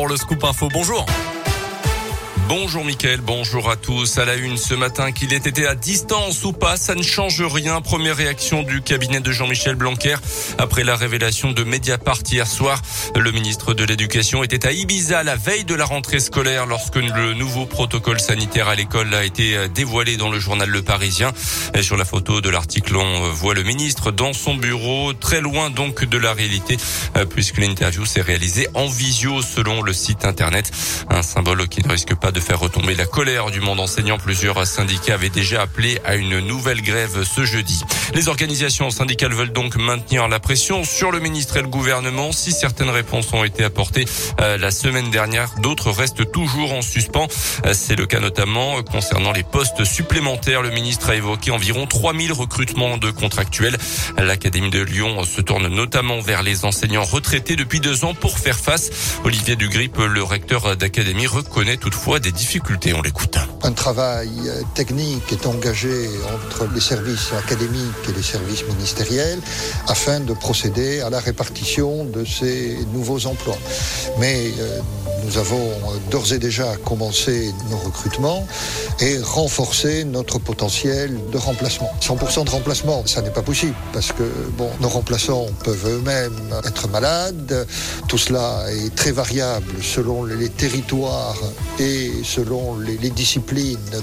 pour le Scoop Info. Bonjour. Bonjour Mickaël, bonjour à tous. À la une ce matin, qu'il ait été à distance ou pas, ça ne change rien. Première réaction du cabinet de Jean-Michel Blanquer après la révélation de Mediapart hier soir. Le ministre de l'Éducation était à Ibiza la veille de la rentrée scolaire lorsque le nouveau protocole sanitaire à l'école a été dévoilé dans le journal Le Parisien. Sur la photo de l'article, on voit le ministre dans son bureau, très loin donc de la réalité, puisque l'interview s'est réalisée en visio selon le site internet. Un symbole qui ne risque pas de faire retomber la colère du monde enseignant. Plusieurs syndicats avaient déjà appelé à une nouvelle grève ce jeudi. Les organisations syndicales veulent donc maintenir la pression sur le ministre et le gouvernement. Si certaines réponses ont été apportées euh, la semaine dernière, d'autres restent toujours en suspens. Euh, c'est le cas notamment concernant les postes supplémentaires. Le ministre a évoqué environ 3000 recrutements de contractuels. L'Académie de Lyon se tourne notamment vers les enseignants retraités depuis deux ans pour faire face. Olivier Dugrip, le recteur d'Académie, reconnaît toutefois des difficultés. On l'écoute. Un travail euh, technique est engagé entre les services académiques et les services ministériels afin de procéder à la répartition de ces nouveaux emplois. Mais euh, nous avons euh, d'ores et déjà commencé nos recrutements et renforcé notre potentiel de remplacement. 100% de remplacement, ça n'est pas possible parce que bon, nos remplaçants peuvent eux-mêmes être malades. Tout cela est très variable selon les territoires et selon les, les disciplines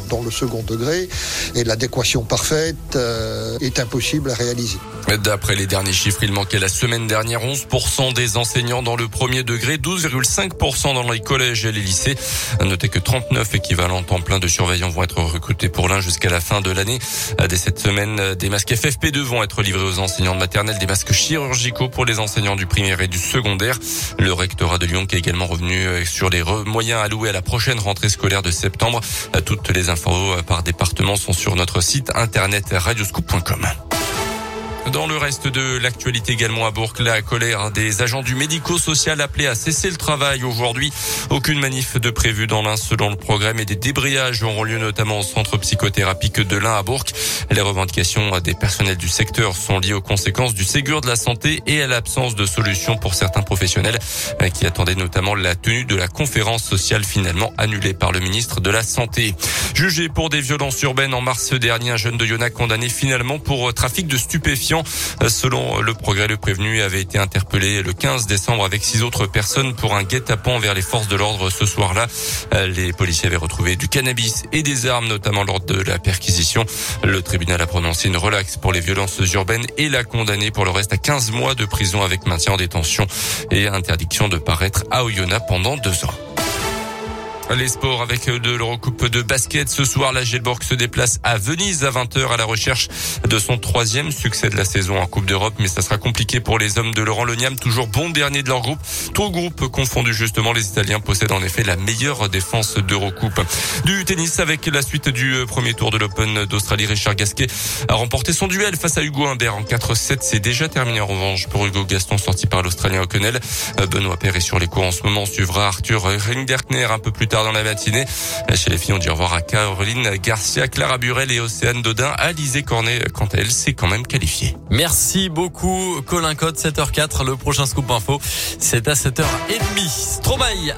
dans le second degré. Et l'adéquation parfaite euh, est impossible à réaliser. D'après les derniers chiffres, il manquait la semaine dernière 11% des enseignants dans le premier degré, 12,5% dans les collèges et les lycées. Notez que 39 équivalents temps plein de surveillants vont être recrutés pour l'un jusqu'à la fin de l'année. Dès cette semaine, des masques FFP2 vont être livrés aux enseignants de maternelle, des masques chirurgicaux pour les enseignants du primaire et du secondaire. Le rectorat de Lyon qui est également revenu sur les moyens alloués à la prochaine rentrée scolaire de septembre. Toutes les infos par département sont sur notre site internet radioscoop.com. Dans le reste de l'actualité également à Bourg, la colère des agents du médico-social appelés à cesser le travail aujourd'hui. Aucune manif de prévu dans l'un selon le programme et des débrayages auront lieu notamment au centre psychothérapique de l'Ain à Bourg. Les revendications des personnels du secteur sont liées aux conséquences du Ségur de la santé et à l'absence de solutions pour certains professionnels qui attendaient notamment la tenue de la conférence sociale finalement annulée par le ministre de la Santé. Jugé pour des violences urbaines en mars dernier, un jeune de Yona condamné finalement pour trafic de stupéfiants. Selon le progrès, le prévenu avait été interpellé le 15 décembre avec six autres personnes pour un guet-apens vers les forces de l'ordre ce soir-là. Les policiers avaient retrouvé du cannabis et des armes, notamment lors de la perquisition. Le tribunal a prononcé une relaxe pour les violences urbaines et l'a condamné pour le reste à 15 mois de prison avec maintien en détention et interdiction de paraître à Oyonnax pendant deux ans. Les sports avec de l'Eurocoupe de basket. Ce soir, la Gelborg se déplace à Venise à 20h à la recherche de son troisième succès de la saison en Coupe d'Europe. Mais ça sera compliqué pour les hommes de Laurent Leniam, toujours bon dernier de leur groupe. Tout groupe confondu justement, les Italiens possèdent en effet la meilleure défense d'Eurocoupe. Du tennis avec la suite du premier tour de l'Open d'Australie. Richard Gasquet a remporté son duel face à Hugo Humbert en 4-7. C'est déjà terminé en revanche pour Hugo Gaston sorti par l'Australien O'Connell. Benoît Perret sur les cours en ce moment suivra Arthur Ringderkner un peu plus tard dans la matinée. Chez les filles, on dit au revoir à Caroline Garcia, Clara Burel et Océane Dodin. Alizé Cornet, quant à elle, s'est quand même qualifiée. Merci beaucoup, Colin Code, 7h04. Le prochain scoop info, c'est à 7h30. Stromae